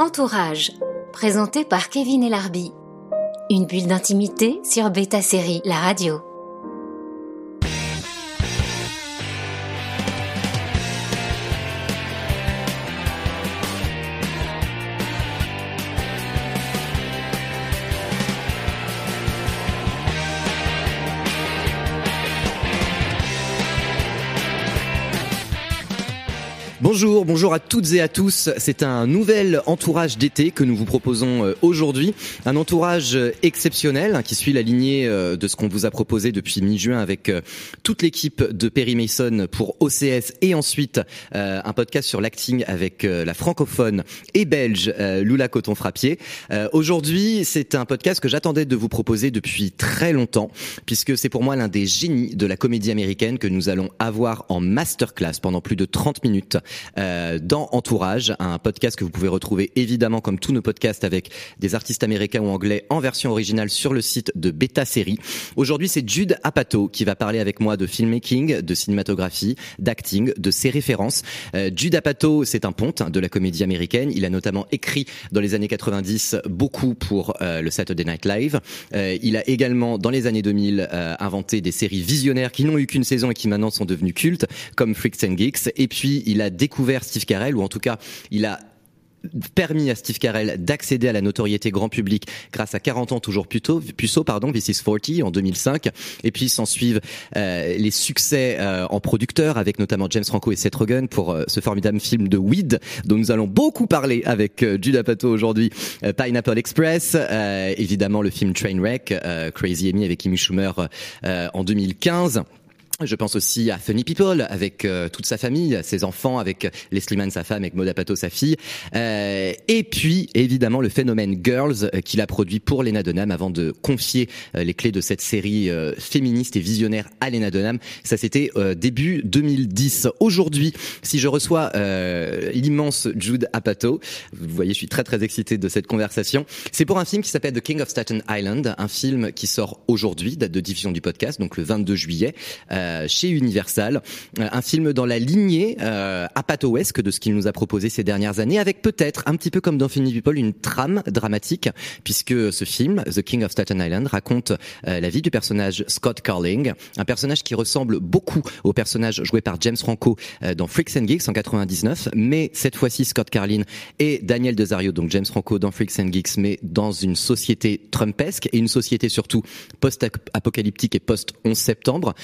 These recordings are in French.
Entourage, présenté par Kevin Elarbi. Une bulle d'intimité sur Beta Série, la radio. Bonjour, bonjour à toutes et à tous. C'est un nouvel entourage d'été que nous vous proposons euh, aujourd'hui. Un entourage euh, exceptionnel hein, qui suit la lignée euh, de ce qu'on vous a proposé depuis mi-juin avec toute l'équipe de Perry Mason pour OCS et ensuite un podcast sur l'acting avec la francophone et belge Lula Coton-Frappier. Aujourd'hui, c'est un podcast que j'attendais de vous proposer depuis très longtemps puisque c'est pour moi l'un des génies de la comédie américaine que nous allons avoir en masterclass pendant plus de 30 minutes euh, dans Entourage, un podcast que vous pouvez retrouver évidemment comme tous nos podcasts avec des artistes américains ou anglais en version originale sur le site de Beta Série. Aujourd'hui, c'est Jude Apatow qui va parler avec moi de filmmaking, de cinématographie, d'acting, de ses références. Euh, Jude Apatow, c'est un ponte de la comédie américaine. Il a notamment écrit dans les années 90 beaucoup pour euh, le Saturday Night Live. il a également dans les années 2000 inventé des séries visionnaires qui n'ont eu qu'une saison et qui maintenant sont devenues cultes, comme Freaks and Geeks. Et puis il a découvert Steve Carell, ou en tout cas, il a permis à Steve Carell d'accéder à la notoriété grand public grâce à 40 ans toujours puceau, puceau pardon, This is 40 en 2005 et puis s'en suivent euh, les succès euh, en producteur avec notamment James Franco et Seth Rogen pour euh, ce formidable film de Weed dont nous allons beaucoup parler avec Jude Apatow aujourd'hui Pineapple Express évidemment le film Trainwreck Crazy Amy avec Amy Schumer en 2015 je pense aussi à Funny People avec euh, toute sa famille, ses enfants, avec Leslie Mann, sa femme, avec Moda Pato, sa fille. Euh, et puis, évidemment, le phénomène Girls euh, qu'il a produit pour Lena Dunham avant de confier les clés de cette série féministe et visionnaire à Lena Dunham. Ça, c'était début 2010. Aujourd'hui, si je reçois l'immense Jude Apatow, vous voyez, je suis très très excité de cette conversation. C'est pour un film qui s'appelle The King of Staten Island, un film qui sort aujourd'hui, date de diffusion du podcast, donc le 22 juillet. Euh, chez Universal. Euh, un film dans la lignée euh, apatowesque de ce qu'il nous a proposé ces dernières années, avec peut-être un petit peu comme dans Funny People une trame dramatique, puisque ce film, The King of Staten Island, raconte la vie du personnage Scott Carling, un personnage qui ressemble beaucoup au personnage joué par James Franco dans Freaks and Geeks en 99, mais cette fois-ci Scott Carlin et Daniel Desario, donc James Franco dans Freaks and Geeks, mais dans une société trumpesque et une société surtout post-apocalyptique et post-11 septembre,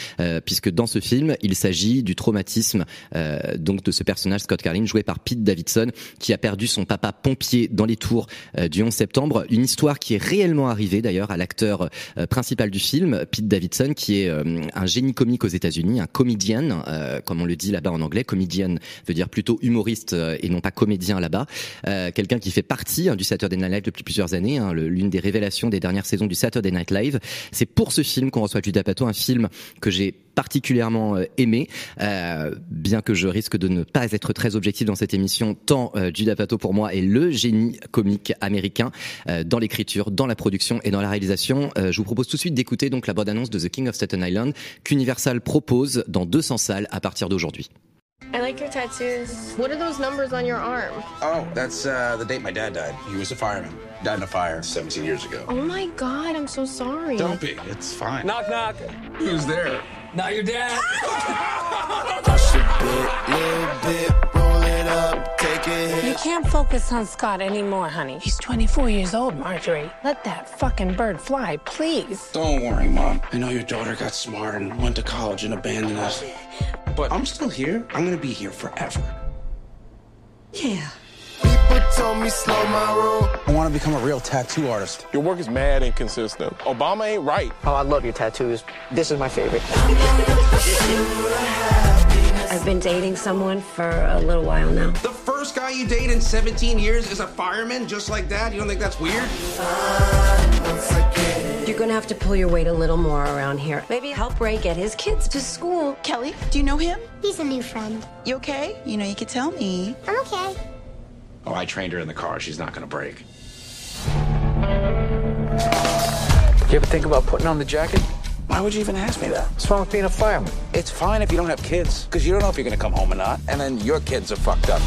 puisque dans ce film, il s'agit du traumatisme euh, donc de ce personnage Scott Carlin joué par Pete Davidson qui a perdu son papa pompier dans les tours euh, du 11 septembre. Une histoire qui est réellement arrivée d'ailleurs à l'acteur euh, principal du film, Pete Davidson, qui est un génie comique aux États-Unis, un comédien, comme on le dit là-bas en anglais. Comédien veut dire plutôt humoriste et non pas comédien là-bas. Quelqu'un qui fait partie hein, du Saturday Night Live depuis plusieurs années, hein, l'une des révélations des dernières saisons du Saturday Night Live. C'est pour ce film qu'on reçoit Judah Pato, un film que j'ai particulièrement euh, aimé, euh, bien que je risque de ne pas être très objectif dans cette émission, tant euh, Judah Pato pour moi est le génie comique américain euh, dans l'écriture, dans la production et dans la réalisation. Euh, je vous propose tout de suite d'écouter donc la bande-annonce de The King of Staten Island qu'Universal propose dans 200 salles à partir d'aujourd'hui. I like your tattoos. What are those numbers on your arm? Oh, that's uh, the date my dad died. He was a fireman. Died in a fire 17 years ago. Oh my god, I'm so sorry. Don't be. It's fine. Knock, knock. Who's there? Not your dad. You can't focus on Scott anymore, honey. He's 24 years old, Marjorie. Let that fucking bird fly, please. Don't worry, Mom. I know your daughter got smart and went to college and abandoned us. But I'm still here. I'm gonna be here forever. Yeah. People told me slow my roll. I wanna become a real tattoo artist. Your work is mad inconsistent. Obama ain't right. Oh, I love your tattoos. This is my favorite. I've been dating someone for a little while now. The first guy you date in 17 years is a fireman just like that? You don't think that's weird? You're gonna have to pull your weight a little more around here. Maybe help Ray get his kids to school. Kelly, do you know him? He's a new friend. You okay? You know, you could tell me. I'm okay. Oh, I trained her in the car. She's not gonna break. You ever think about putting on the jacket? Why would you even ask me that? What's wrong with being a fireman? It's fine if you don't have kids, because you don't know if you're gonna come home or not, and then your kids are fucked up.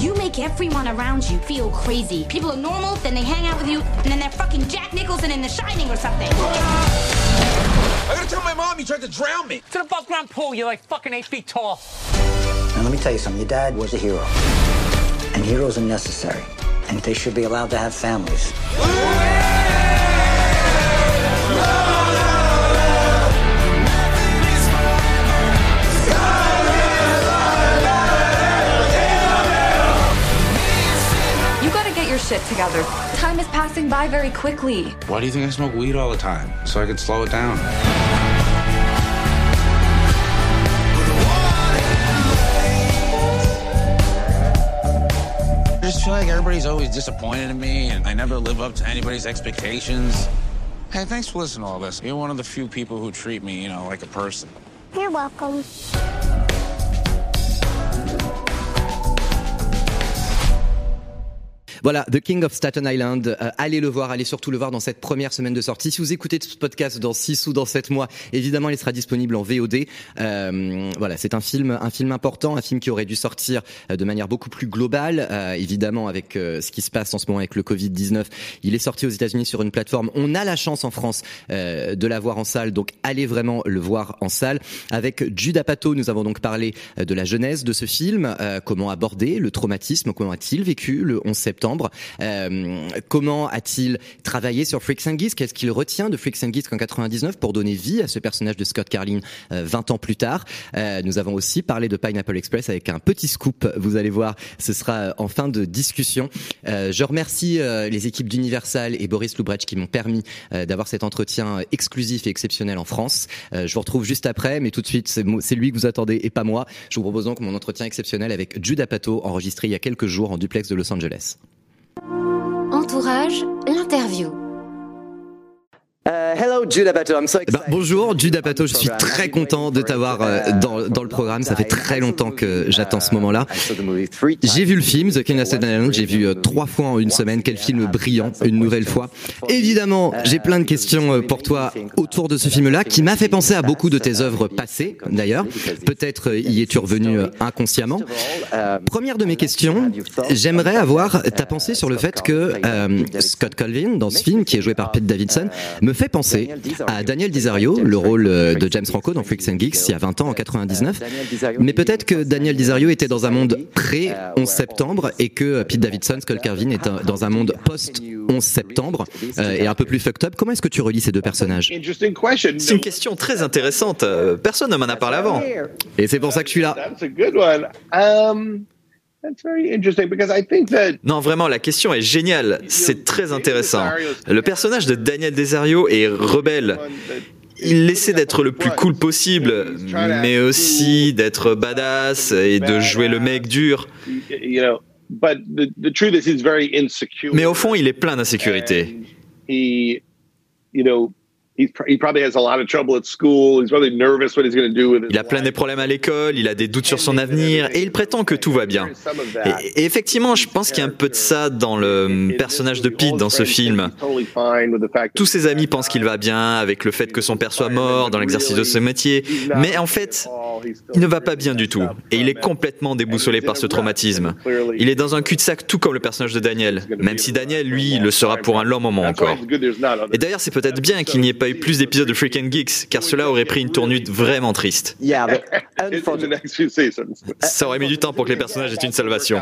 You make everyone around you feel crazy. People are normal, then they hang out with you, and then they're fucking Jack Nicholson in The Shining or something. I gotta tell my mom you tried to drown me. To the above ground pool, you're like fucking eight feet tall. Now, let me tell you something. Your dad was a hero. And heroes are necessary. And they should be allowed to have families. You gotta get your shit together. Time is passing by very quickly. Why do you think I smoke weed all the time? So I can slow it down. Feel like everybody's always disappointed in me and I never live up to anybody's expectations. Hey, thanks for listening to all this. You're one of the few people who treat me, you know, like a person. You're welcome. Voilà, The King of Staten Island. Euh, allez le voir, allez surtout le voir dans cette première semaine de sortie. Si vous écoutez ce podcast dans 6 ou dans 7 mois, évidemment, il sera disponible en VOD. Euh, voilà, c'est un film, un film important, un film qui aurait dû sortir euh, de manière beaucoup plus globale. Euh, évidemment, avec euh, ce qui se passe en ce moment avec le Covid-19, il est sorti aux États-Unis sur une plateforme. On a la chance en France de la voir en salle, donc allez vraiment le voir en salle. Avec Jude Apatow, nous avons donc parlé de la genèse de ce film, comment aborder le traumatisme, comment a-t-il vécu le 11 septembre euh, comment a-t-il travaillé sur Freaks and Geeks Qu'est-ce qu'il retient de Freaks and Geeks en 99 pour donner vie à ce personnage de Scott Carlin euh, 20 ans plus tard? Euh, Nous avons aussi parlé de Pineapple Express avec un petit scoop. Vous allez voir, ce sera en fin de discussion. Euh, je remercie euh, les équipes d'Universal et Boris Loubretch qui m'ont permis euh, d'avoir cet entretien exclusif et exceptionnel en France. Euh, je vous retrouve juste après, mais tout de suite, c'est lui que vous attendez et pas moi. Je vous propose donc mon entretien exceptionnel avec Jude Apatow, enregistré il y a quelques jours en duplex de Los Angeles. Entourage, l'interview. Euh, Jude Apatow, I'm so excited. bonjour Jude Apatow, je suis très content de t'avoir euh, dans, dans le programme. Ça fait très longtemps que j'attends ce moment-là. J'ai vu le film The King of Staten Island, j'ai vu euh, trois fois en une semaine. Quel film brillant, une nouvelle fois. Évidemment, j'ai plein de questions euh, pour toi autour de ce film-là, qui m'a fait penser à beaucoup de tes œuvres passées, d'ailleurs. Peut-être y es-tu revenu inconsciemment. Première de mes questions, j'aimerais avoir ta pensée sur le fait que euh, Scott Colvin, dans ce film, qui est joué par Pete Davidson, me fait penser à Daniel Disario, le rôle euh, de James Franco dans Freaks and Geeks il y a 20 ans, en 99. Mais peut-être que Daniel Disario était dans un monde pré-11 septembre et que euh, Pete Davidson, Scott Carvin, est un- dans un monde post-11 septembre euh, et un peu plus fucked up. Comment est-ce que tu relis ces deux personnages C'est une question très intéressante. Euh, Personne ne m'en a parlé avant. Et c'est pour ça que je suis là. That's a good one. That's very interesting because I think that Non, vraiment, la question est géniale. C'est très intéressant. Le personnage de Daniel Desario est rebelle. Il essaie d'être le plus cool possible, mais aussi d'être badass et de jouer le mec dur. you know, but the the truth is he's very insecure. Mais au fond, il est plein d'insécurité. He, you know, he's, pr- he probably has a lot of trouble at school. He's really nervous what he's going to do with his Il a plein de problèmes à l'école, il a des doutes sur son avenir et il prétend que tout va bien. Et, et effectivement, je pense qu'il y a un peu de ça dans le personnage de Pete dans ce film. Tous ses amis pensent qu'il va bien avec le fait que son père soit mort dans l'exercice de ce métier, mais en fait, il ne va pas bien du tout et il est complètement déboussolé par ce traumatisme. Il est dans un cul-de-sac tout comme le personnage de Daniel, même si Daniel, lui, le sera pour un long moment encore. Et d'ailleurs, c'est peut-être bien qu'il n'y ait pas eu plus d'épisodes de Freak and Geeks, car cela aurait pris une tournure vraiment triste. Yeah, but in the next few seasons. Ça aurait mis du temps pour que les personnages aient une salvation.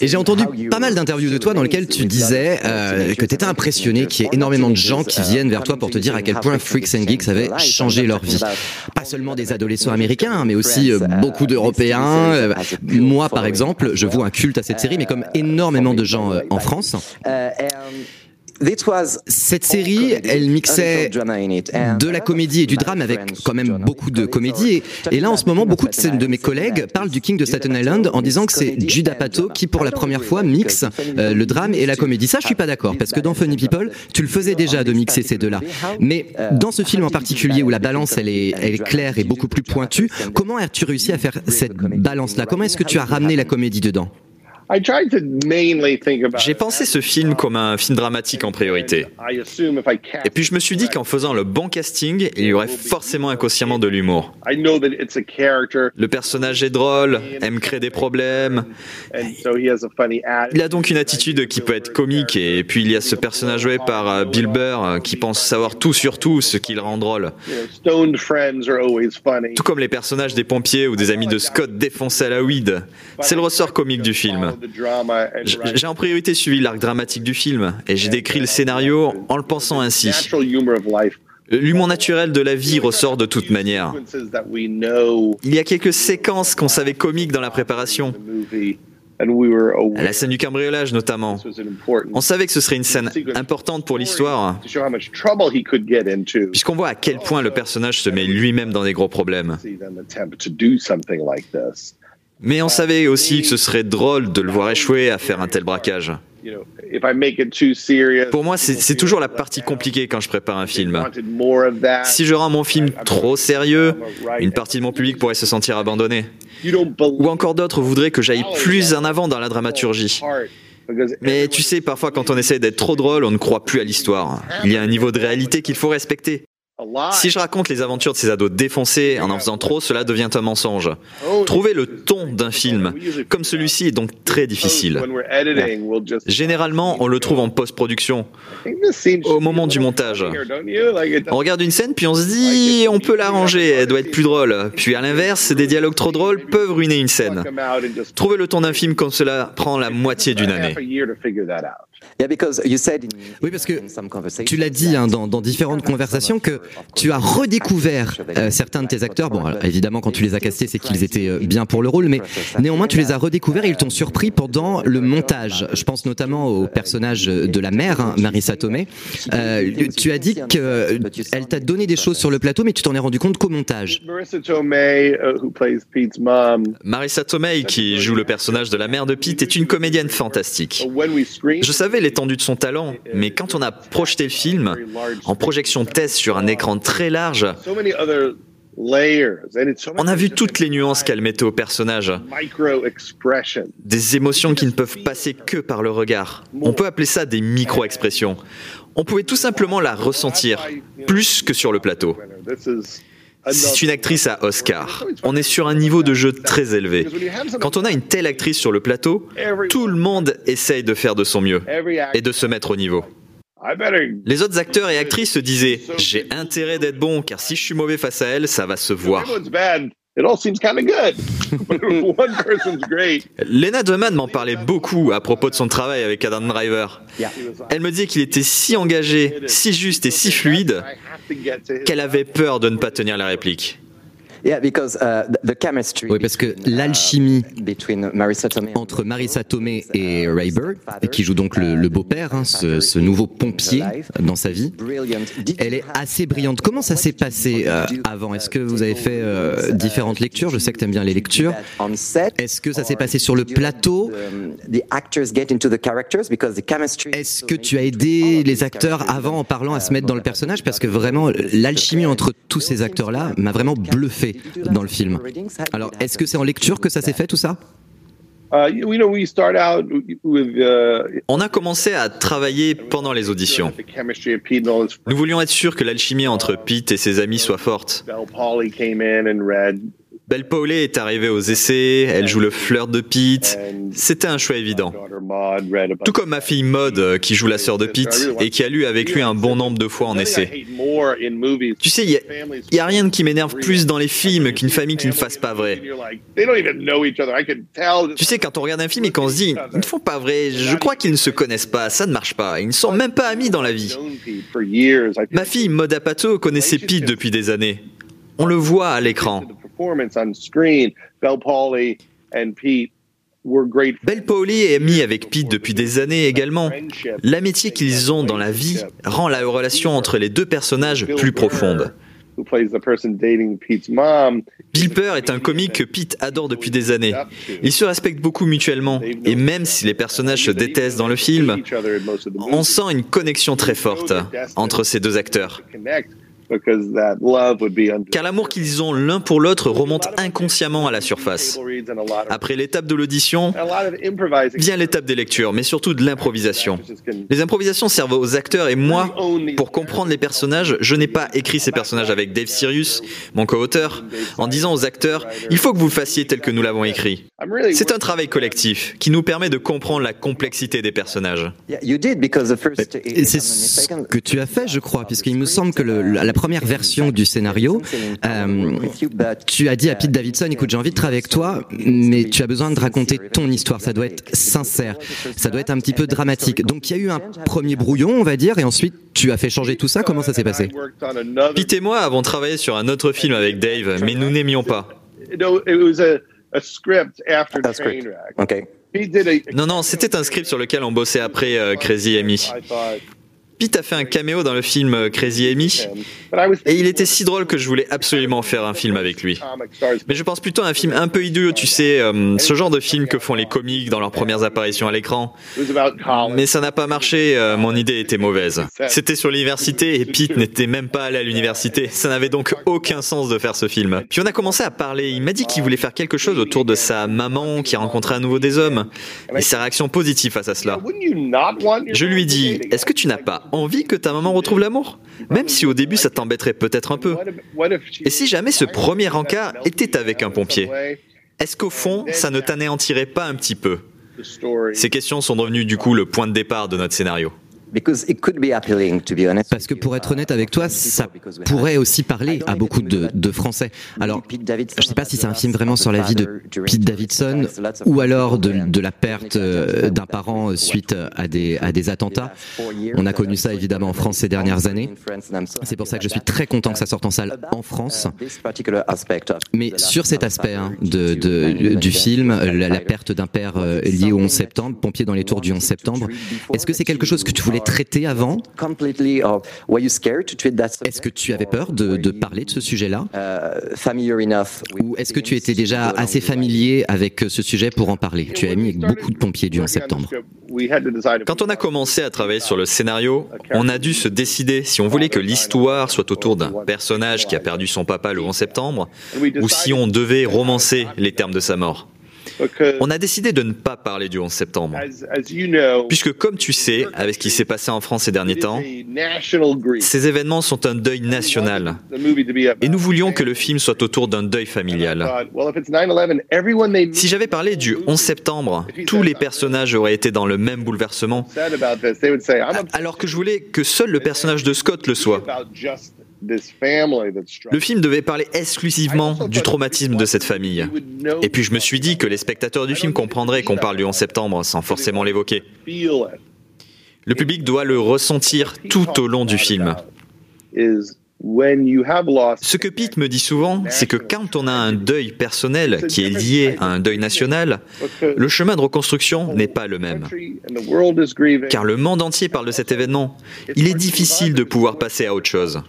Et j'ai entendu pas mal d'interviews de toi dans lesquelles tu disais euh, que tu étais impressionné qu'il y ait énormément de gens qui viennent vers toi pour te dire à quel point Freaks and Geeks avait changé leur vie. Pas seulement des adolescents américains, mais aussi euh, beaucoup d'Européens. Euh, Moi, par exemple, je vois un culte à cette série, mais comme énormément de gens en France. Cette série, elle mixait de la comédie et du drame avec quand même beaucoup de comédie. Et, et là, en ce moment, beaucoup de, mes collègues parlent du King de Staten Island en disant que c'est Judd Apatow qui, pour la première fois, mixe euh, le drame et la comédie. Ça, je suis pas d'accord, parce que dans Funny People, tu le faisais déjà de mixer ces deux-là. Mais dans ce film en particulier, où la balance, elle est, elle est claire et beaucoup plus pointue, comment as-tu réussi à faire cette balance-là? Comment est-ce que tu as ramené la comédie dedans? I tried to mainly think about J'ai pensé ce film comme un film dramatique en priorité. I assume if I cast Et puis je me suis dit qu'en faisant le bon casting, il y aurait forcément inconsciemment de l'humour. I know that it's a character Le personnage est drôle, aime créer des problèmes. and so he has a funny attitude. Il a donc une attitude qui peut être comique et puis il y a ce personnage joué par euh, Bill Burr euh, qui pense savoir tout sur tout, ce qui le rend drôle. You know, stoned friends are always funny. Tout comme les personnages des pompiers ou des amis de Scott défoncés à la weed. C'est le ressort comique du film. J'ai en priorité suivi l'arc dramatique du film et j'ai décrit le scénario en le pensant ainsi. L'humour naturel de la vie ressort de toute manière. Il y a quelques séquences qu'on savait comiques dans la préparation. aware La scène du cambriolage notamment. On savait que ce serait une scène importante pour l'histoire, puisqu'on voit à quel point le personnage se met lui-même dans des gros problèmes. Mais on savait aussi que ce serait drôle de le voir échouer à faire un tel braquage. Pour moi, c'est toujours la partie compliquée quand je prépare un film. Si je rends mon film trop sérieux, une partie de mon public pourrait se sentir abandonné. You don't believe Ou encore d'autres voudraient que j'aille plus en avant dans la dramaturgie. Mais tu sais, parfois quand on essaie d'être trop drôle, on ne croit plus à l'histoire. Il y a un niveau de réalité qu'il faut respecter. Si je raconte les aventures de ces ados défoncés en en faisant trop, cela devient un mensonge. Trouver le ton d'un film comme celui-ci est donc très difficile. When we're editing, we'll just Généralement, on le trouve en post-production, au moment du montage. On regarde une scène, puis on se dit, on peut l'arranger, elle doit être plus drôle. Puis à l'inverse, des dialogues trop drôles peuvent ruiner une scène. Trouver le ton d'un film comme cela prend la moitié d'une année. half a year to figure that out. Oui, parce que tu l'as dit hein, dans, dans différentes conversations que tu as redécouvert euh, certains de tes acteurs. Bon, alors, évidemment, quand tu les as castés, c'est qu'ils étaient euh, bien pour le rôle, mais néanmoins, tu les as redécouverts et ils t'ont surpris pendant le montage. Je pense notamment au personnage de la mère, hein, Marissa Tomei. Euh, tu as dit qu'elle t'a donné des choses sur le plateau, mais tu t'en es rendu compte qu'au montage. Marissa Tomei, who plays Pete's mom, Marissa Tomei, qui joue le personnage de la mère de Pete, est une comédienne fantastique. Je savais l'étendue de son talent, mais quand on a projeté le film en projection test sur un écran très large, on a vu toutes les nuances qu'elle mettait au personnage, des émotions qui ne peuvent passer que par le regard. On peut appeler ça des micro-expressions. On pouvait tout simplement la ressentir, plus que sur le plateau. C'est une actrice à Oscar. On est sur un niveau de jeu très élevé. Quand on a une telle actrice sur le plateau, tout le monde essaye de faire de son mieux et de se mettre au niveau. Les autres acteurs et actrices se disaient J'ai intérêt d'être bon car si je suis mauvais face à elle, ça va se voir. Lena Dunham m'en parlait beaucoup à propos de son travail avec Adam Driver. Elle me disait qu'il était si engagé, si juste et si fluide I have to get to his qu'elle avait peur de ne pas tenir la réplique. Oui, parce que l'alchimie entre Marissa Tomei et Ray Burr, et qui joue donc le, le beau-père, hein, ce, ce nouveau pompier dans sa vie, elle est assez brillante. Comment ça s'est passé euh, avant? Est-ce que vous avez fait euh, différentes lectures? Je sais que tu aimes bien les lectures. Est-ce que ça s'est passé sur le plateau? Est-ce que tu as aidé les acteurs avant en parlant à se mettre dans le personnage? Parce que vraiment, l'alchimie entre tous ces acteurs-là m'a vraiment bluffé dans le film. Alors, est-ce que c'est en lecture que ça s'est fait tout ça? Uh, with uh, On a commencé à travailler pendant les auditions. Nous voulions être sûrs que l'alchimie entre Pete et ses amis soit forte. Belle Paulée est arrivée aux essais, elle joue le flirt de Pete. C'était un choix évident. Tout comme ma fille Maud, euh, qui joue la sœur de Pete, et qui a lu avec lui un bon nombre de fois en essai. Tu sais, il y a, a rien qui m'énerve plus dans les films qu'une famille qui ne fasse pas vrai. Tu sais, quand on regarde un film et qu'on se dit, ils ne font pas vrai, je crois qu'ils ne se connaissent pas, ça ne marche pas, ils ne sont même pas amis dans la vie. Ma fille Maud Apato connaissait Pete depuis des années. On le voit à l'écran. Performance on screen. Belle Polly and Pete were great. Belle Pauli est amie avec Pete depuis des années également. L'amitié qu'ils ont dans la vie rend la relation entre les deux personnages plus profonde. Bill Burr est un comique que Pete adore depuis des années. Ils se respectent beaucoup mutuellement, et même si les personnages se détestent dans le film, on sent une connexion très forte entre ces deux acteurs. Connect. because that love would be under. Car l'amour qu'ils ont l'un pour l'autre remonte inconsciemment à la surface. Après l'étape de l'audition, vient l'étape des lectures, mais surtout de l'improvisation. Les improvisations servent aux acteurs et moi, pour comprendre les personnages, je n'ai pas écrit ces personnages avec Dave Sirius, mon co-auteur, en disant aux acteurs, il faut que vous le fassiez tel que nous l'avons écrit. C'est un travail collectif qui nous permet de comprendre la complexité des personnages. Et c'est ce que tu as fait, je crois, puisqu'il me semble que le, la première version du scénario, euh, tu as dit à Pete Davidson, écoute, j'ai envie de travailler avec toi, mais tu as besoin de raconter ton histoire. Ça doit être sincère, ça doit être un petit peu dramatique. Donc il y a eu un premier brouillon, on va dire, et ensuite tu as fait changer tout ça. Comment ça s'est passé? Pete et moi avons travaillé sur un autre film avec Dave, mais nous n'aimions pas. Non, non, c'était un script sur lequel on bossait après euh, Crazy Amy. Pete a fait un caméo dans le film euh, Crazy Amy et il était si drôle que je voulais absolument faire un film avec lui. Mais je pense plutôt à un film un peu idiot, tu sais, euh, ce genre de film que font les comiques dans leurs premières apparitions à l'écran. Mais ça n'a pas marché, euh, mon idée était mauvaise. C'était sur l'université et Pete n'était même pas allé à l'université. Ça n'avait donc aucun sens de faire ce film. Puis on a commencé à parler, il m'a dit qu'il voulait faire quelque chose autour de sa maman qui rencontrait à nouveau des hommes et sa réaction positive face à cela. Je lui ai dit, est-ce que tu n'as pas envie que ta maman retrouve l'amour Même si au début ça t'embêterait peut-être un peu. Et si jamais ce premier encart était avec un pompier Est-ce qu'au fond, ça ne t'anéantirait pas un petit peu? Ces questions sont devenues du coup le point de départ de notre scénario. Parce que pour être honnête avec toi, ça pourrait aussi parler à beaucoup de, de Français. Alors, je ne sais pas si c'est un film vraiment sur la vie de Pete Davidson ou alors de, de la perte euh, d'un parent suite à des, à des attentats. On a connu ça évidemment en France ces dernières années. C'est pour ça que je suis très content que ça sorte en salle en France. Mais sur cet aspect hein, de, de, du film, la, la perte d'un père euh, lié au 11 septembre, pompier dans les tours du 11 septembre, est-ce que c'est quelque chose que tu voulais traité avant? Est-ce que tu avais peur de, de parler de ce sujet-là? Ou est-ce que tu étais déjà assez familier avec ce sujet pour en parler? Tu as mis avec beaucoup de pompiers du 11 septembre. Quand on a commencé à travailler sur le scénario, on a dû se décider. Si on voulait que l'histoire soit autour d'un personnage qui a perdu son papa le 11 septembre ou si on devait romancer les termes de sa mort. On a décidé de ne pas parler du 11 septembre. Puisque comme tu sais, avec ce qui s'est passé en France ces derniers temps, ces événements sont un deuil national. Et nous voulions que le film soit autour d'un deuil familial. Si j'avais parlé du 11 septembre, tous les personnages auraient été dans le même bouleversement. Alors que je voulais que seul le personnage de Scott le soit. Le film devait parler exclusivement du traumatisme de cette famille. Et puis je me suis dit que les spectateurs du film comprendraient qu'on parle du 11 septembre sans forcément l'évoquer. Le public doit le ressentir tout au long du film. Ce que Pete me dit souvent, c'est que quand on a un deuil personnel qui est lié à un deuil national, le chemin de reconstruction n'est pas le même. Car le monde entier parle de cet événement. Il est difficile de pouvoir passer à autre chose.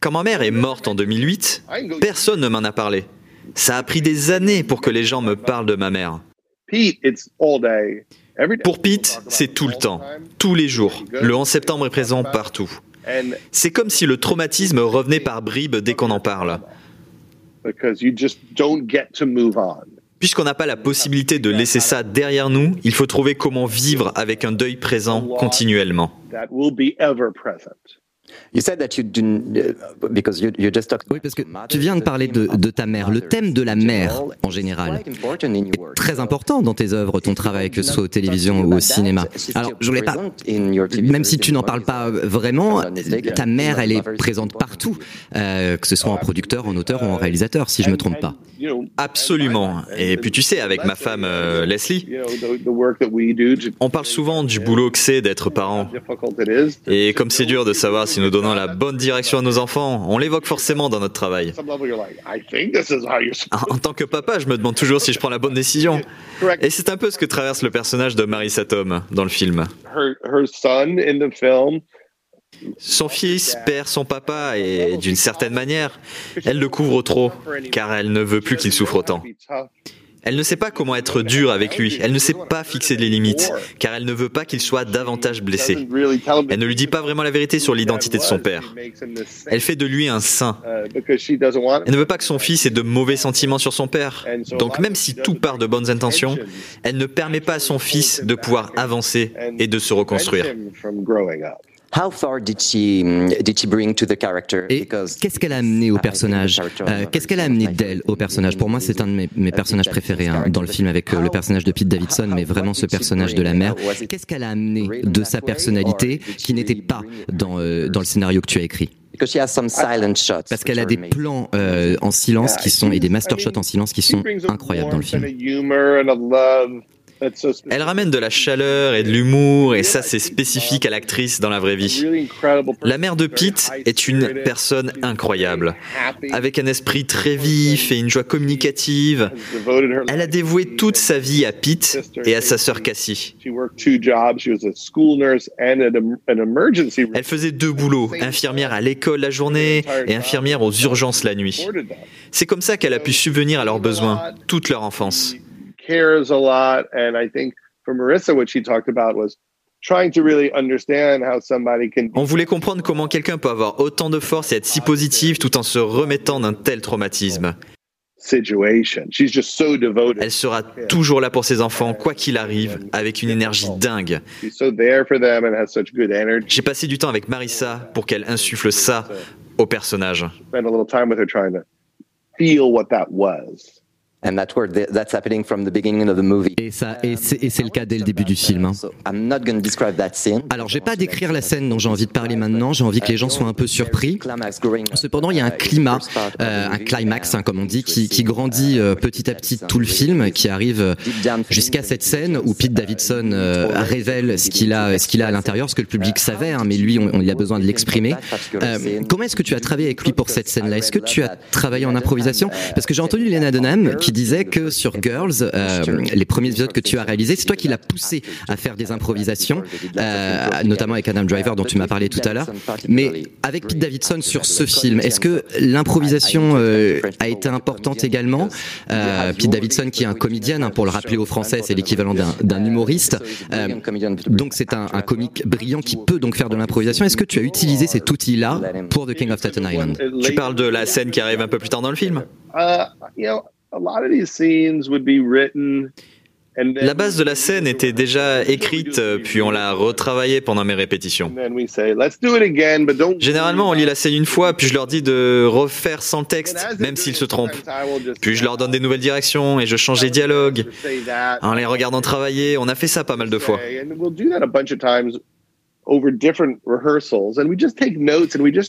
Quand ma mère est morte en 2008, personne ne m'en a parlé. Ça a pris des années pour que les gens me parlent de ma mère. Pour Pete, c'est tout le temps, tous les jours. Le 11 septembre est présent partout. C'est comme si le traumatisme revenait par bribes dès qu'on en parle. Puisqu'on n'a pas la possibilité de laisser ça derrière nous, il faut trouver comment vivre avec un deuil présent continuellement. Oui, parce que tu viens de parler de, de, ta mère. Le thème de la mère, en général, est très important dans tes œuvres, ton travail, que ce soit aux télévisions ou au cinéma. Alors, je voulais pas, même si tu n'en parles pas vraiment, ta mère, elle est présente partout, euh, que ce soit en producteur, en auteur ou en réalisateur, si je me trompe pas. Absolument. Et puis tu sais, avec ma femme euh, Leslie, on parle souvent du boulot que c'est d'être parent. Et comme c'est dur de savoir si nous donnons la bonne direction à nos enfants, on l'évoque forcément dans notre travail. En tant que papa, je me demande toujours si je prends la bonne décision. Et c'est un peu ce que traverse le personnage de Marissa Tom dans le film. Son fils perd son papa et d'une certaine manière, elle le couvre trop car elle ne veut plus qu'il souffre autant. Elle ne sait pas comment être dure avec lui. Elle ne sait pas fixer les limites, car elle ne veut pas qu'il soit davantage blessé. Elle ne lui dit pas vraiment la vérité sur l'identité de son père. Elle fait de lui un saint. Elle ne veut pas que son fils ait de mauvais sentiments sur son père. Donc même si tout part de bonnes intentions, elle ne permet pas à son fils de pouvoir avancer et de se reconstruire. Et qu'est-ce qu'elle a amené au personnage euh, Qu'est-ce qu'elle a amené d'elle au personnage? Pour moi, c'est un de mes, mes personnages préférés hein, dans le film avec euh, le personnage de Pete Davidson, mais vraiment ce personnage de la mère. Qu'est-ce qu'elle a amené de sa personnalité qui n'était pas dans, euh, dans le scénario que tu as écrit? Parce qu'elle a des plans euh, en silence qui sont et des master shots en silence qui sont incroyables dans le film. Elle ramène de la chaleur et de l'humour, et ça c'est spécifique à l'actrice dans la vraie vie. La mère de Pete est une personne incroyable, avec un esprit très vif et une joie communicative. Elle a dévoué toute sa vie à Pete et à sa sœur Cassie. Elle faisait deux boulots, infirmière à l'école la journée et infirmière aux urgences la nuit. C'est comme ça qu'elle a pu subvenir à leurs besoins toute leur enfance. Cares a lot. And I think for Marissa, what she talked about was trying to really understand how somebody can. On voulait comprendre comment quelqu'un peut avoir autant de force et être si positif tout en se remettant d'un tel traumatisme. Situation. She's just so devoted. Elle sera toujours là pour ses enfants, quoi qu'il arrive, avec une énergie dingue. She's so there for them and has such good energy. J'ai passé du temps avec Marissa pour qu'elle insuffle ça au personnage. Spend a little time with her trying to feel what that was. And that's where the, that's happening from the beginning of the movie. Et ça, et c'est, le cas dès le début du film. Hein. I'm not going to describe that scene. Alors, je vais pas décrire la scène dont j'ai envie de parler maintenant. J'ai envie que les gens soient un peu surpris. Cependant, il y a un climat, euh, un climax, hein, comme on dit, qui, qui grandit euh, petit à petit tout le film, qui arrive euh, jusqu'à cette scène où Pete Davidson euh, révèle ce qu'il a, ce qu'il a à l'intérieur, ce que le public savait, hein, mais lui, on, on, il a besoin de l'exprimer. Comment est-ce que tu as travaillé avec lui pour cette scène-là? Est-ce que tu as travaillé en improvisation? Parce que j'ai entendu Lena Dunham qui disait que sur Girls, euh, les premiers épisodes que tu as réalisés, c'est toi qui l'as poussé à faire des improvisations, euh, notamment avec Adam Driver dont tu m'as parlé tout à l'heure. Mais avec Pete Davidson sur ce film, est-ce que l'improvisation euh, a été importante également? Euh, Pete Davidson qui est un comédien, hein, pour le rappeler aux Français, c'est l'équivalent d'un humoriste. Euh, donc c'est un, un comique brillant qui peut donc faire de l'improvisation. Est-ce que tu as utilisé cet outil-là pour The King of Staten Island? Tu parles de la scène qui arrive un peu plus tard dans le film? You know, a lot of these scenes would be written la base de la scène était déjà écrite, puis on l'a retravaillée pendant mes répétitions. Généralement, on lit la scène une fois, puis je leur dis de refaire sans texte, même s'ils se trompent. Puis je leur donne des nouvelles directions et je change les dialogues. En les regardant travailler, on a fait ça pas mal de fois.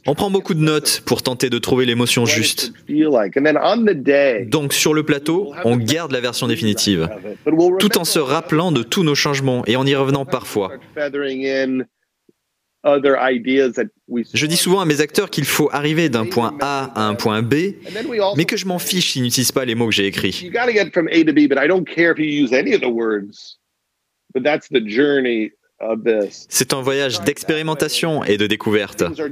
On prend beaucoup de notes pour tenter de trouver l'émotion juste. Donc sur le plateau, on garde la version définitive, tout en se rappelant de tous nos changements et en y revenant parfois. Je dis souvent à mes acteurs qu'il faut arriver d'un point A à un point B, mais que je m'en fiche s'ils n'utilisent pas les mots que j'ai écrits. C'est un voyage d'expérimentation et de découverte. Uh,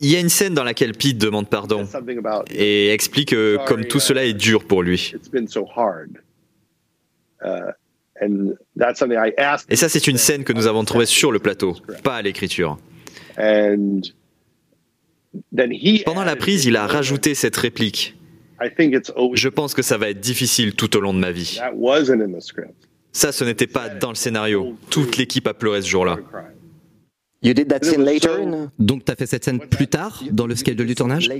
Il y a une scène dans laquelle Pete demande pardon et explique que comme tout cela est dur pour lui. Et ça, c'est une scène que nous avons trouvée sur le plateau, pas à l'écriture. Pendant la prise, il a rajouté cette réplique. Je pense que ça va être difficile tout au long de ma vie. Ça, ce n'était pas dans le scénario. Toute l'équipe a pleuré ce jour-là. Donc, tu as fait cette scène plus tard dans le schedule du tournage?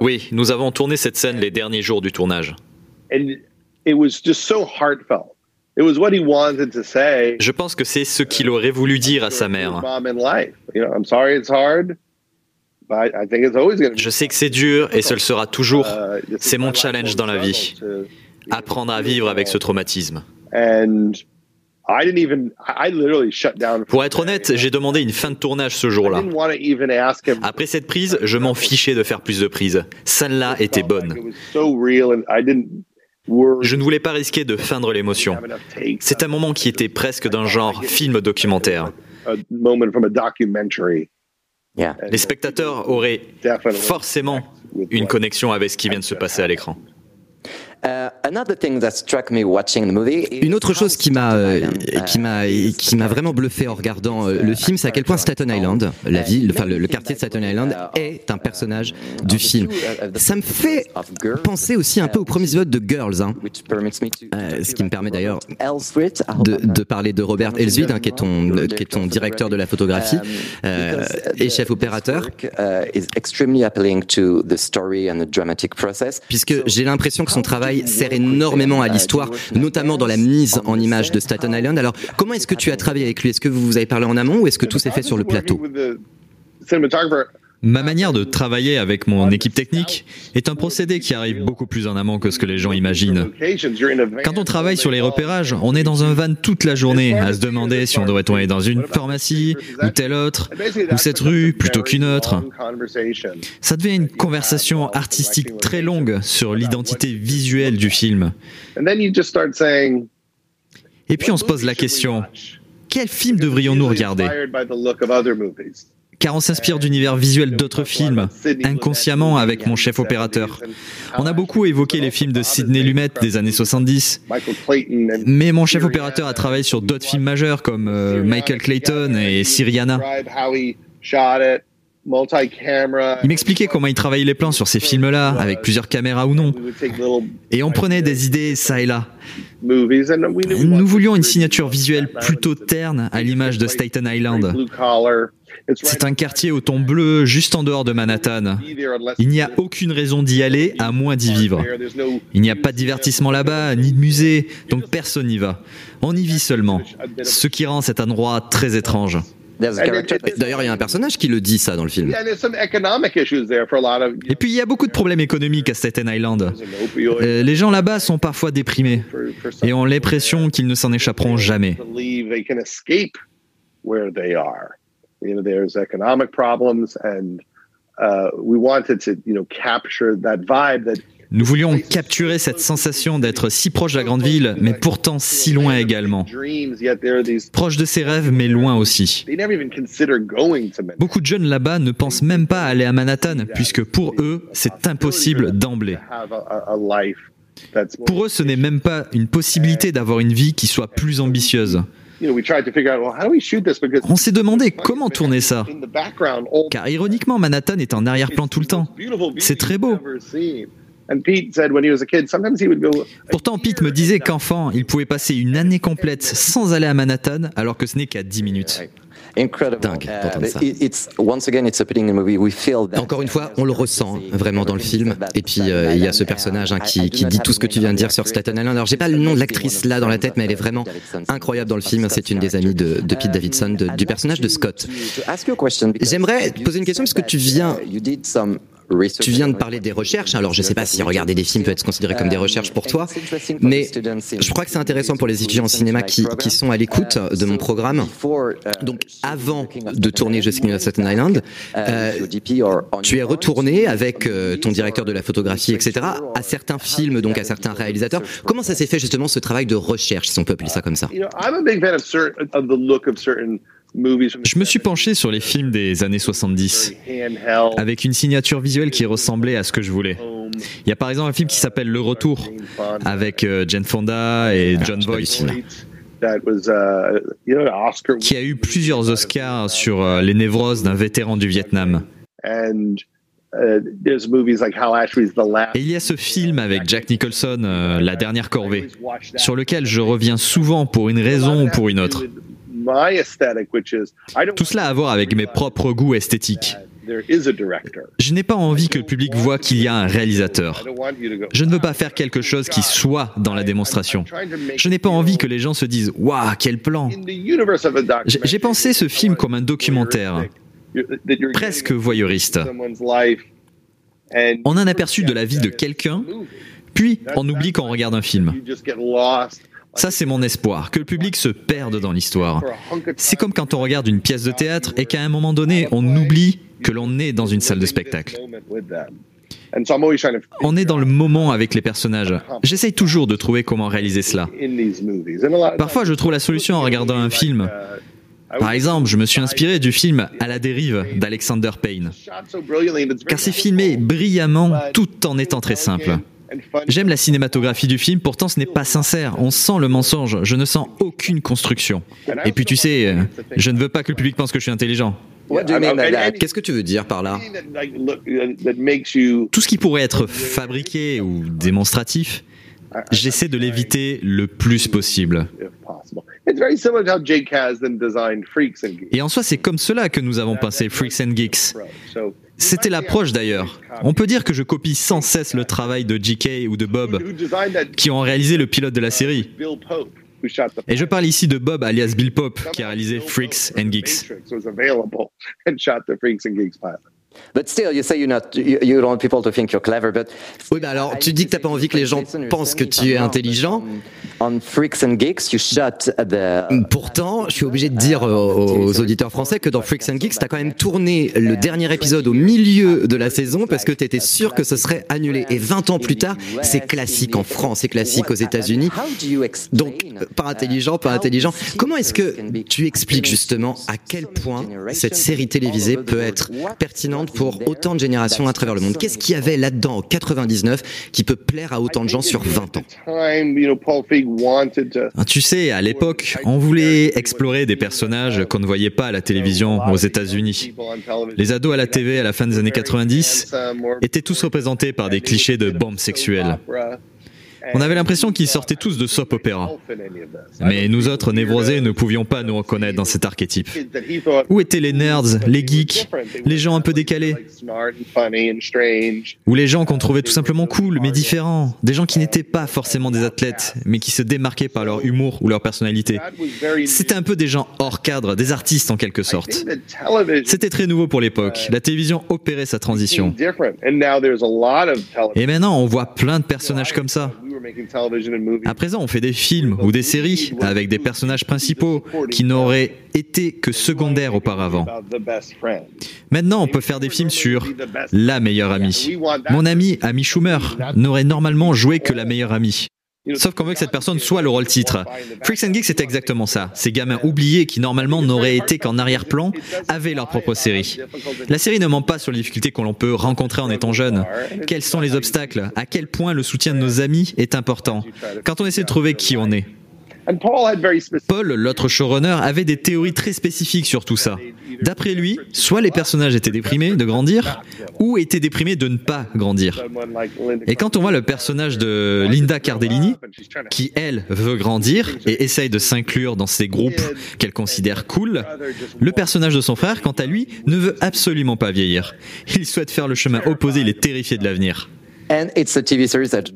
Oui, nous avons tourné cette scène les derniers jours du tournage. Je pense que c'est ce qu'il aurait voulu dire à sa mère. Je sais que c'est dur et ce le sera toujours. C'est mon challenge dans la vie. Apprendre à vivre avec ce traumatisme. Pour être honnête, j'ai demandé une fin de tournage ce jour-là. Après cette prise, je m'en fichais de faire plus de prises. Celle-là était bonne. Je ne voulais pas risquer de feindre l'émotion. C'est un moment qui était presque d'un genre film documentaire. Les spectateurs auraient forcément une connexion avec ce qui vient de se passer à l'écran. Une autre chose qui m'a euh, qui m'a qui m'a vraiment bluffé en regardant euh, le film, c'est à quel point Staten Island, la ville, enfin le, le quartier de Staten Island, est un personnage du film. Ça me fait penser aussi un peu au premier épisode de Girls, hein. Euh, ce qui me permet d'ailleurs de, de parler de Robert Elswit, hein, qui est ton qui est ton directeur de la photographie euh, et chef opérateur. Puisque j'ai l'impression que son travail sert énormément à l'histoire, notamment dans la mise en image de Staten Island. Alors, comment est-ce que tu as travaillé avec lui? Est-ce que vous vous avez parlé en amont ou est-ce que tout s'est fait sur le plateau? Ma manière de travailler avec mon équipe technique est un procédé qui arrive beaucoup plus en amont que ce que les gens imaginent. Quand on travaille sur les repérages, on est dans un van toute la journée à se demander si on devrait tourner dans une pharmacie ou telle autre, ou cette rue plutôt qu'une autre. Ça devient une conversation artistique très longue sur l'identité visuelle du film. Et puis on se pose la question, quel film devrions-nous regarder? Car on s'inspire d'univers visuels d'autres films, inconsciemment avec mon chef opérateur. On a beaucoup évoqué les films de Sidney Lumet des années 70, mais mon chef opérateur a travaillé sur d'autres films majeurs comme euh, Michael Clayton et Syriana. Il m'expliquait comment il travaillait les plans sur ces films-là, avec plusieurs caméras ou non. Et on prenait des idées ça et là. Nous voulions une signature visuelle plutôt terne à l'image de Staten Island. C'est un quartier au ton bleu juste en dehors de Manhattan. Il n'y a aucune raison d'y aller à moins d'y vivre. Il n'y a pas de divertissement là-bas, ni de musée, donc personne n'y va. On y vit seulement, ce qui rend cet endroit très étrange. D'ailleurs, il y a un personnage qui le dit ça dans le film. Et puis, il y a beaucoup de problèmes économiques à Staten Island. Euh, les gens là-bas sont parfois déprimés et ont l'impression qu'ils ne s'en échapperont jamais. Nous voulions capturer cette sensation d'être si proche de la grande ville, mais pourtant si loin également. Proche de ses rêves, mais loin aussi. Beaucoup de jeunes là-bas ne pensent même pas à aller à Manhattan, puisque pour eux, c'est impossible d'emblée. Pour eux, ce n'est même pas une possibilité d'avoir une vie qui soit plus ambitieuse. On s'est demandé comment tourner ça. Car ironiquement, Manhattan est en arrière-plan tout le temps. C'est très beau. Pourtant, Pete me disait qu'enfant, il pouvait passer une année complète sans aller à Manhattan, alors que ce n'est qu'à 10 minutes. Dingue Encore une fois, on le ressent vraiment dans le film. Et puis euh, il y a ce personnage hein, qui, qui, dit tout ce que tu viens de dire sur Staten Island. Alors j'ai pas le nom de l'actrice là dans la tête, mais elle est vraiment incroyable dans le film. C'est une des amies de, de Pete Davidson, de, du personnage de Scott. J'aimerais te poser une question parce que tu viens tu viens de parler des recherches. Alors, je ne sais pas si regarder des films peut être considéré comme des recherches pour toi, mais je crois que c'est intéressant pour les étudiants en cinéma qui, qui sont à l'écoute de mon programme. Donc, avant de tourner Je suis à Staten Island, euh, tu es retourné avec euh, ton directeur de la photographie, etc., à certains films, donc à certains réalisateurs. Comment ça s'est fait justement ce travail de recherche, si on peut appeler ça comme ça? Je me suis penché sur les films des années 70, avec une signature visuelle qui ressemblait à ce que je voulais. Il y a par exemple un film qui s'appelle Le Retour, avec euh, Jane Fonda et John Voight, qui a eu plusieurs Oscars sur euh, les névroses d'un vétéran du Vietnam. Et il y a ce film avec Jack Nicholson, euh, La dernière corvée, sur lequel je reviens souvent pour une raison ou pour une autre. Tout cela a à voir avec mes propres goûts esthétiques. Je n'ai pas envie que le public voit qu'il y a un réalisateur. Je ne veux pas faire quelque chose qui soit dans la démonstration. Je n'ai pas envie que les gens se disent Waouh, quel plan J'ai pensé ce film comme un documentaire, presque voyeuriste. On a un aperçu de la vie de quelqu'un, puis on oublie qu'on regarde un film. Ça, c'est mon espoir, que le public se perde dans l'histoire. C'est comme quand on regarde une pièce de théâtre et qu'à un moment donné, on oublie que l'on est dans une salle de spectacle. On est dans le moment avec les personnages. J'essaye toujours de trouver comment réaliser cela. Parfois, je trouve la solution en regardant un film. Par exemple, je me suis inspiré du film À la dérive d'Alexander Payne, car c'est filmé brillamment tout en étant très simple. J'aime la cinématographie du film, pourtant ce n'est pas sincère. On sent le mensonge, je ne sens aucune construction. Et puis tu sais, je ne veux pas que le public pense que je suis intelligent. Qu'est-ce que tu veux dire par là? Tout ce qui pourrait être fabriqué ou démonstratif, j'essaie de l'éviter le plus possible. Et en soi, c'est comme cela que nous avons pensé Freaks and Geeks. C'était l'approche d'ailleurs. On peut dire que je copie sans cesse le travail de JK ou de Bob, qui ont réalisé le pilote de la série. Et je parle ici de Bob alias Bill Pope, qui a réalisé Freaks and Geeks. Oui, bah alors tu dis que t'as pas envie que les gens pensent que tu es intelligent. Pourtant, je suis obligé de dire aux auditeurs français que dans Freaks and Geeks, t'as quand même tourné le dernier épisode au milieu de la saison parce que t'étais sûr que ce serait annulé. Et 20 ans plus tard, c'est classique en France, c'est classique aux États-Unis. Donc, pas intelligent, pas intelligent. Comment est-ce que tu expliques justement à quel point cette série télévisée peut être pertinente pour autant de générations à travers le monde? Qu'est-ce qu'il y avait là-dedans en 99 qui peut plaire à autant de gens sur 20 ans? Tu sais, à l'époque, on voulait explorer des personnages qu'on ne voyait pas à la télévision aux États-Unis. Les ados à la TV à la fin des années 90 étaient tous représentés par des clichés de bombes sexuelles. On avait l'impression qu'ils sortaient tous de soap opéra. Mais nous autres névrosés ne pouvions pas nous reconnaître dans cet archétype. Où étaient les nerds, les geeks, les gens un peu décalés? Ou les gens qu'on trouvait tout simplement cool, mais différents Des gens qui n'étaient pas forcément des athlètes, mais qui se démarquaient par leur humour ou leur personnalité. C'était un peu des gens hors cadre, des artistes en quelque sorte. C'était très nouveau pour l'époque. La télévision opérait sa transition. Et maintenant, on voit plein de personnages comme ça. À présent, on fait des films ou des séries avec des personnages principaux qui n'auraient été que secondaires auparavant. Maintenant, on peut faire des films sur la meilleure amie. Mon ami, Amy Schumer, n'aurait normalement joué que la meilleure amie. Sauf qu'on veut que cette personne soit le rôle titre. Freaks and Geeks, c'est exactement ça. Ces gamins oubliés qui normalement n'auraient été qu'en arrière-plan avaient leur propre série. La série ne ment pas sur les difficultés qu'on peut rencontrer en étant jeune. Quels sont les obstacles? À quel point le soutien de nos amis est important? Quand on essaie de trouver qui on est. Paul, l'autre showrunner, avait des théories très spécifiques sur tout ça. D'après lui, soit les personnages étaient déprimés de grandir, ou étaient déprimés de ne pas grandir. Et quand on voit le personnage de Linda Cardellini, qui elle veut grandir et essaye de s'inclure dans ces groupes qu'elle considère cool, le personnage de son frère, quant à lui, ne veut absolument pas vieillir. Il souhaite faire le chemin opposé, il est terrifié de l'avenir.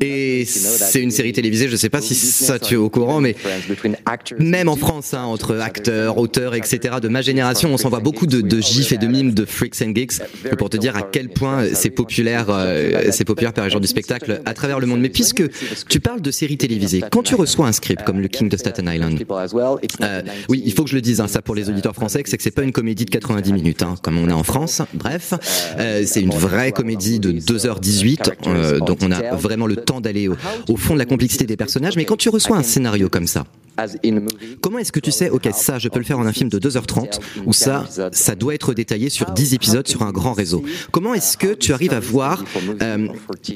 Et c'est une série télévisée, je ne sais pas si ça tu es au courant, mais même en France, hein, entre acteurs, auteurs, etc., de ma génération, on s'envoie beaucoup de, de, gifs et de mimes de Freaks and Geeks pour te dire à quel point c'est populaire, euh, c'est populaire par les gens du spectacle à travers le monde. Mais puisque tu parles de séries télévisées, quand tu reçois un script comme le King de Staten Island, euh, oui, il faut que je le dise, hein, ça pour les auditeurs français, c'est que c'est pas une comédie de 90 minutes, hein, comme on est en France. Bref, euh, c'est une vraie comédie de 2h18. Euh, donc on a vraiment le temps d'aller au, fond de la complexité des personnages. Mais quand tu reçois un scénario comme ça, comment est-ce que tu sais, ok, ça, je peux le faire en un film de 2h30, ou ça, ça doit être détaillé sur 10 épisodes sur un grand réseau? Comment est-ce que tu arrives à voir euh,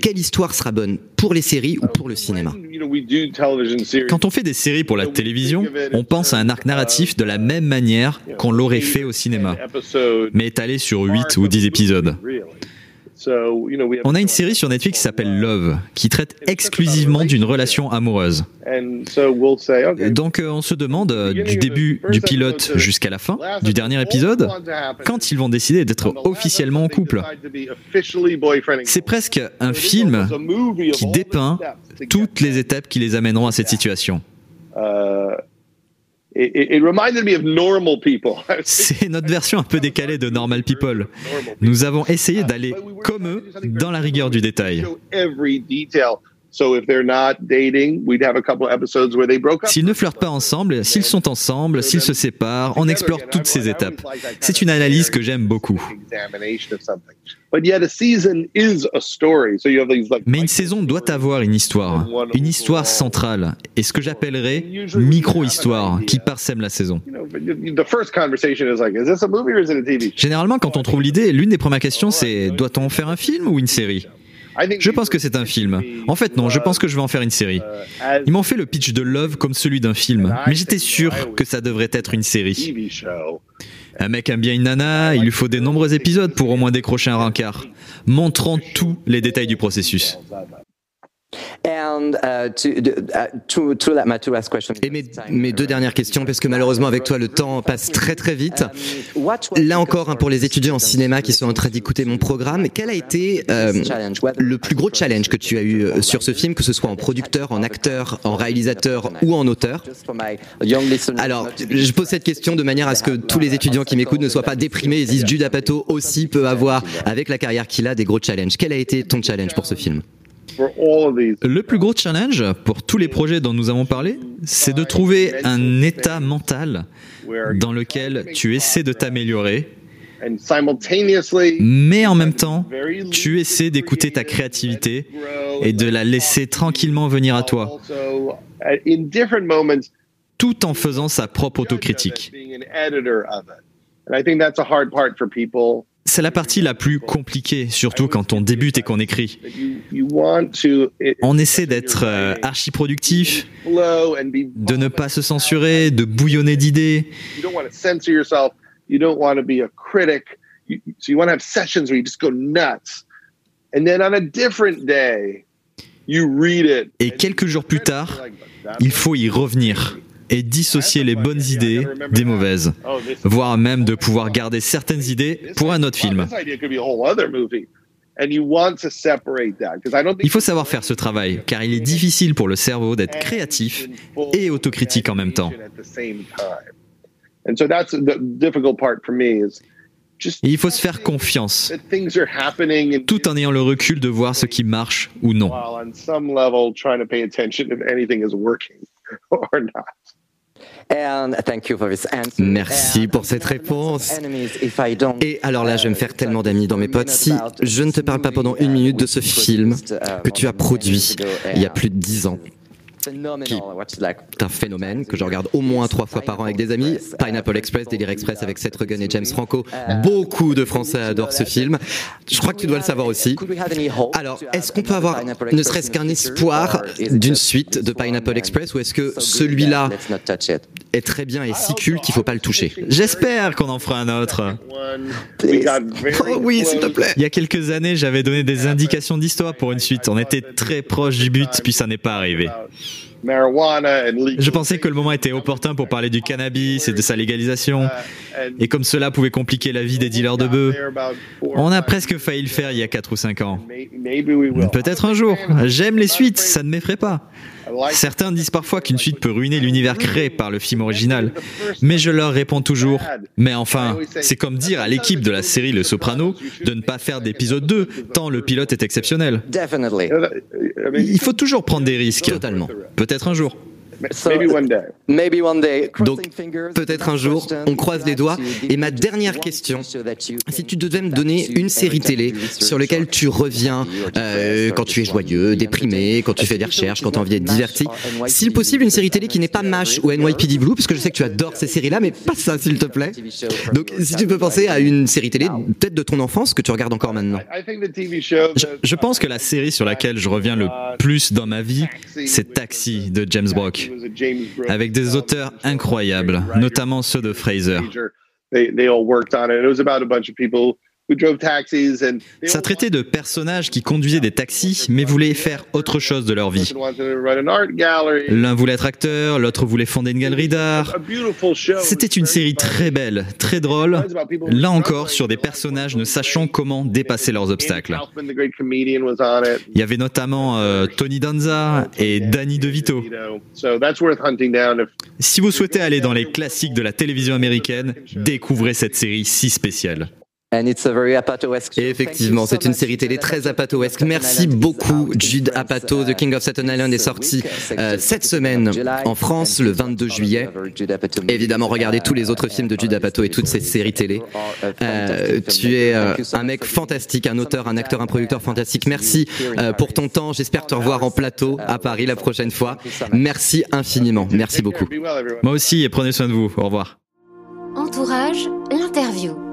quelle histoire sera bonne pour les séries ou pour le cinéma? Quand on fait des séries pour la télévision, on pense à un arc narratif de la même manière qu'on l'aurait fait au cinéma, mais étalé sur 8 ou 10 épisodes. On a une série sur Netflix qui s'appelle Love, qui traite exclusivement d'une relation amoureuse. Donc euh, on se demande euh, du début du pilote jusqu'à la fin du dernier épisode, quand ils vont décider d'être officiellement en couple. C'est presque un film qui dépeint toutes les étapes qui les amèneront à cette situation. C'est notre version un peu décalée de Normal People. Nous avons essayé d'aller comme eux dans la rigueur du détail. S'ils ne flirtent pas ensemble, s'ils sont ensemble, s'ils se séparent, on explore toutes ces étapes. C'est une analyse que j'aime beaucoup. Mais une saison doit avoir une histoire, une histoire centrale, et ce que j'appellerais micro-histoire qui parsème la saison. Généralement, quand on trouve l'idée, l'une des premières questions c'est doit-on faire un film ou une série? Je pense que c'est un film. En fait, non, je pense que je vais en faire une série. Ils m'ont fait le pitch de Love comme celui d'un film, mais j'étais sûr que ça devrait être une série. Un mec aime bien une nana, il lui faut des nombreux épisodes pour au moins décrocher un rencard, montrant tous les détails du processus. Et mes, deux dernières questions, parce que malheureusement avec toi le temps passe très très vite. Là encore, hein, pour les étudiants en cinéma qui sont en train d'écouter mon programme, quel a été euh, le plus gros challenge que tu as eu euh, sur ce film, que ce soit en producteur, en acteur, en réalisateur ou en auteur? Alors, je pose cette question de manière à ce que tous les étudiants qui m'écoutent ne soient pas déprimés et disent Jude Apatow aussi peut avoir, avec la carrière qu'il a, des gros challenges? Quel a été ton challenge pour ce film? Le plus gros challenge pour tous les projets dont nous avons parlé, c'est de trouver un état mental dans lequel tu essaies de t'améliorer, mais en même temps, tu essaies d'écouter ta créativité et de la laisser tranquillement venir à toi, tout en faisant sa propre autocritique. C'est la partie la plus compliquée, surtout quand on débute et qu'on écrit. On essaie d'être euh, archi productif, de ne pas se censurer, de bouillonner d'idées. Et quelques jours plus tard, il faut y revenir et dissocier les bonnes idées des mauvaises, voire même de pouvoir garder certaines idées pour un autre film. Il faut savoir faire ce travail, car il est difficile pour le cerveau d'être créatif et autocritique en même temps. Il faut se faire confiance, tout en ayant le recul de voir ce qui marche ou non. Merci pour cette réponse. Et alors là, je vais me faire tellement d'amis dans mes potes. Si je ne te parle pas pendant une minute de ce film que tu as produit il y a plus de dix ans, qui est un phénomène que je regarde au moins trois fois par an avec des amis. Pineapple Express, Délire Express avec Seth Rogen et James Franco. Beaucoup de Français adorent ce film. Je crois que tu dois le savoir aussi. Alors, est-ce qu'on peut avoir ne serait-ce qu'un espoir d'une suite de Pineapple Express ou est-ce que celui-là est très bien et si culte qu'il faut pas le toucher? J'espère qu'on en fera un autre. Oh oui, s'il te plaît. Il y a quelques années, j'avais donné des indications d'histoire pour une suite. On était très proche du but, puis ça n'est pas arrivé. Je pensais que le moment était opportun pour parler du cannabis et de sa légalisation. Et comme cela pouvait compliquer la vie des dealers de bœufs, on a presque failli le faire il y a 4 ou 5 ans. Peut-être un jour. J'aime les suites, ça ne m'effraie pas. Certains disent parfois qu'une suite peut ruiner l'univers créé par le film original, mais je leur réponds toujours, mais enfin, c'est comme dire à l'équipe de la série Le Soprano de ne pas faire d'épisode 2, tant le pilote est exceptionnel. Il faut toujours prendre des risques. Totalement. Peut-être un jour. Donc, peut-être un jour, on croise les doigts. Et ma dernière question, si tu devais me donner une série télé sur laquelle tu reviens euh, quand tu es joyeux, déprimé, quand tu fais des recherches, quand tu as envie d'être diverti, s'il possible, une série télé qui n'est pas MASH ou NYPD Blue, parce que je sais que tu adores ces séries-là, mais pas ça, s'il te plaît. Donc, si tu peux penser à une série télé, peut-être de ton enfance, que tu regardes encore maintenant. Je, je pense que la série sur laquelle je reviens le plus dans ma vie, c'est Taxi de James Brock. Avec des auteurs incroyables, notamment ceux de Fraser. Ça traitait de personnages qui conduisaient des taxis, mais voulaient faire autre chose de leur vie. L'un voulait être acteur, l'autre voulait fonder une galerie d'art. C'était une série très belle, très drôle, là encore sur des personnages ne sachant comment dépasser leurs obstacles. Il y avait notamment euh, Tony Danza et Danny DeVito. Si vous souhaitez aller dans les classiques de la télévision américaine, découvrez cette série si spéciale. Et effectivement, c'est une série télé très apatoesque. Merci beaucoup, Jude Apatow. The King of Staten Island est sorti euh, cette semaine en France, le 22 juillet. Évidemment, regardez tous les autres films de Jude Apatow et toutes ces séries télé. Euh, tu es euh, un mec fantastique, un auteur, un acteur, un producteur fantastique. Merci euh, pour ton temps. J'espère te revoir en plateau à Paris la prochaine fois. Merci infiniment. Merci beaucoup. Moi aussi, et prenez soin de vous. Au revoir. Entourage, l'interview.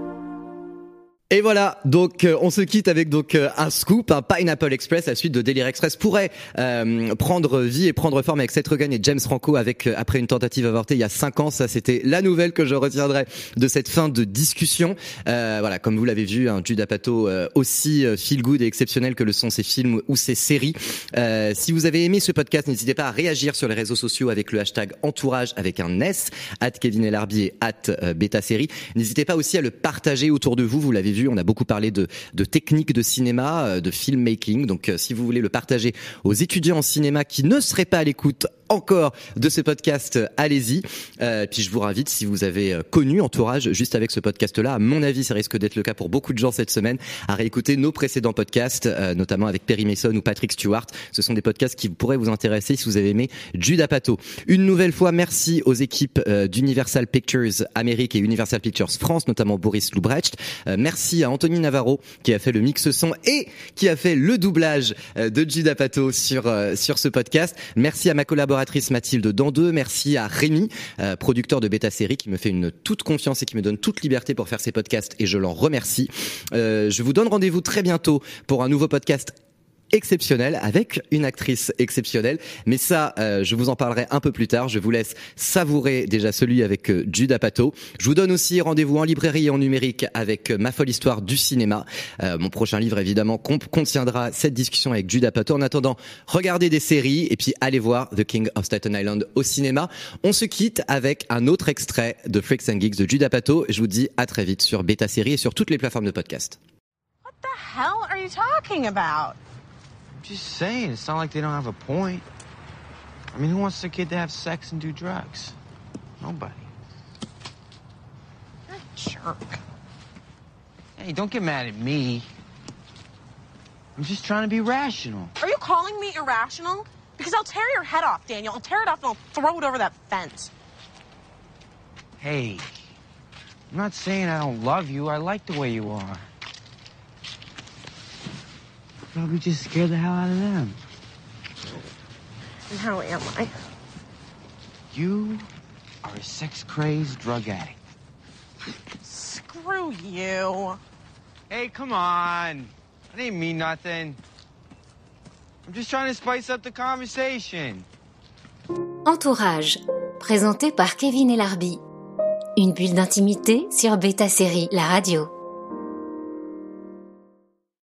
Et voilà, donc euh, on se quitte avec donc euh, un scoop, un Pineapple Express, la suite de Délire Express pourrait euh, prendre vie et prendre forme avec Seth Rogen et James Franco avec après une tentative avortée il y a cinq ans. Ça, c'était la nouvelle que je retiendrai de cette fin de discussion. voilà, comme vous l'avez vu, un Jude Apatow aussi feel good et exceptionnel que le sont ses films ou ses séries. si vous avez aimé ce podcast, n'hésitez pas à réagir sur les réseaux sociaux avec le hashtag entourage avec un S, at Kevin et at Beta Série. N'hésitez pas aussi à le partager autour de vous. Vous l'avez on a beaucoup parlé de, de techniques de cinéma, euh, de filmmaking. Donc, euh, si vous voulez le partager aux étudiants en cinéma qui ne seraient pas à l'écoute encore de ce podcast, allez-y. Euh, puis je vous invite, si vous avez euh, connu Entourage juste avec ce podcast-là, à mon avis, ça risque d'être le cas pour beaucoup de gens cette semaine, à réécouter nos précédents podcasts, euh, notamment avec Perry Mason ou Patrick Stewart. Ce sont des podcasts qui pourraient vous intéresser si vous avez aimé Jude Apatow. Une nouvelle fois, merci aux équipes euh, d'Universal Pictures Amérique et Universal Pictures France, notamment Boris Lubrecht. Euh, merci à Anthony Navarro qui a fait le mix son et qui a fait le doublage de Jude Apatow sur sur ce podcast. Merci à ma collaboratrice Mathilde Dandeux. Merci à Rémi, euh, producteur de Beta Série, qui me fait une toute confiance et qui me donne toute liberté pour faire ces podcasts et je l'en remercie. Euh, je vous donne rendez-vous très bientôt pour un nouveau podcast exceptionnel avec une actrice exceptionnelle. Mais ça, euh, je vous en parlerai un peu plus tard. Je vous laisse savourer déjà celui avec euh, Jude Apatow. Je vous donne aussi rendez-vous en librairie et en numérique avec euh, Ma folle histoire du cinéma. Euh, mon prochain livre, évidemment, contiendra cette discussion avec Jude Apatow. En attendant, regardez des séries et puis allez voir The King of Staten Island au cinéma. On se quitte avec un autre extrait de Freaks and Geeks de Jude Apatow. Je vous dis à très vite sur Beta Série et sur toutes les plateformes de podcast. What the hell are you talking about? Just saying, it's not like they don't have a point. I mean, who wants their kid to have sex and do drugs? Nobody. You're a jerk. Hey, don't get mad at me. I'm just trying to be rational. Are you calling me irrational? Because I'll tear your head off, Daniel. I'll tear it off and I'll throw it over that fence. Hey, I'm not saying I don't love you. I like the way you are. Probably just scared the hell out of them. And how am I? You are a sex crazed drug addict. Screw you. Hey, come on. I didn't mean nothing. I'm just trying to spice up the conversation. Entourage, présenté par Kevin Elarbi. Une bulle d'intimité sur Beta Série, la radio.